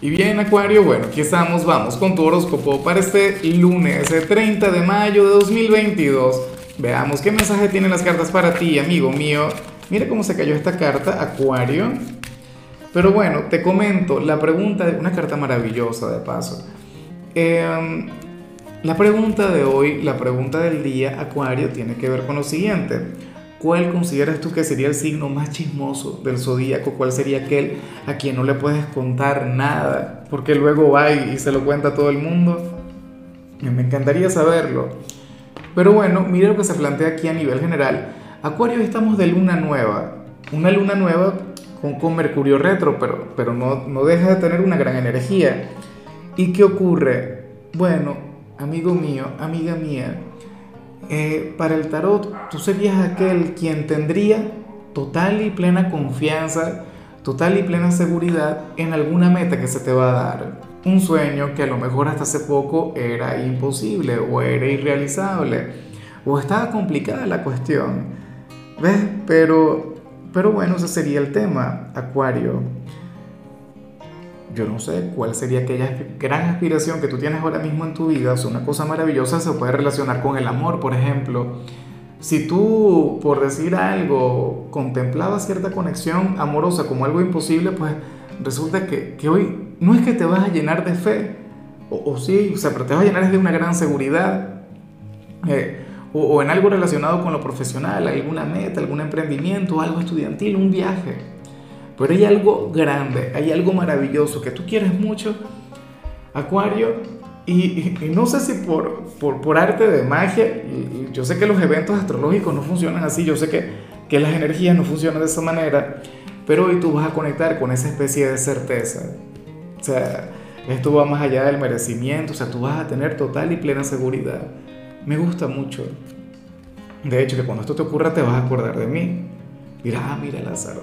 Y bien, Acuario, bueno, aquí estamos, vamos con tu horóscopo para este lunes, el 30 de mayo de 2022. Veamos qué mensaje tienen las cartas para ti, amigo mío. Mira cómo se cayó esta carta, Acuario. Pero bueno, te comento la pregunta, de una carta maravillosa de paso. Em, la pregunta de hoy, la pregunta del día, Acuario, tiene que ver con lo siguiente. ¿Cuál consideras tú que sería el signo más chismoso del zodíaco? ¿Cuál sería aquel a quien no le puedes contar nada? Porque luego va y, se lo cuenta a todo el mundo. Me encantaría saberlo. Pero bueno, mira lo que se plantea aquí a nivel general. Acuario, estamos de luna nueva. Una luna nueva con, con Mercurio retro, pero, pero no, no deja de tener una gran energía. ¿Y qué ocurre? Bueno, amigo mío, amiga mía, eh, para el tarot, tú serías aquel quien tendría total y plena confianza, total y plena seguridad en alguna meta que se te va a dar. Un sueño que a lo mejor hasta hace poco era imposible o era irrealizable o estaba complicada la cuestión. ¿Ves? Pero, pero bueno, ese sería el tema, Acuario yo no sé cuál sería aquella gran aspiración que tú tienes ahora mismo en tu vida, o sea, una cosa maravillosa se puede relacionar con el amor, por ejemplo. Si tú, por decir algo, contemplabas cierta conexión amorosa como algo imposible, pues resulta que, que hoy no es que te vas a llenar de fe, o, sí, o sea, pero te vas a llenar de una gran seguridad, eh, o, o en algo relacionado con lo profesional, alguna meta, algún emprendimiento, algo estudiantil, un viaje. Pero hay algo grande, hay algo maravilloso que tú quieres mucho, Acuario, y, no sé si por, por, arte de magia, y, yo sé que los eventos astrológicos no funcionan así, yo sé que, que las energías no funcionan de esa manera, pero hoy tú vas a conectar con esa especie de certeza. O sea, esto va más allá del merecimiento, o sea, tú vas a tener total y plena seguridad. Me gusta mucho. De hecho, que cuando esto te ocurra te vas a acordar de mí. Mira, ah, mira Lázaro.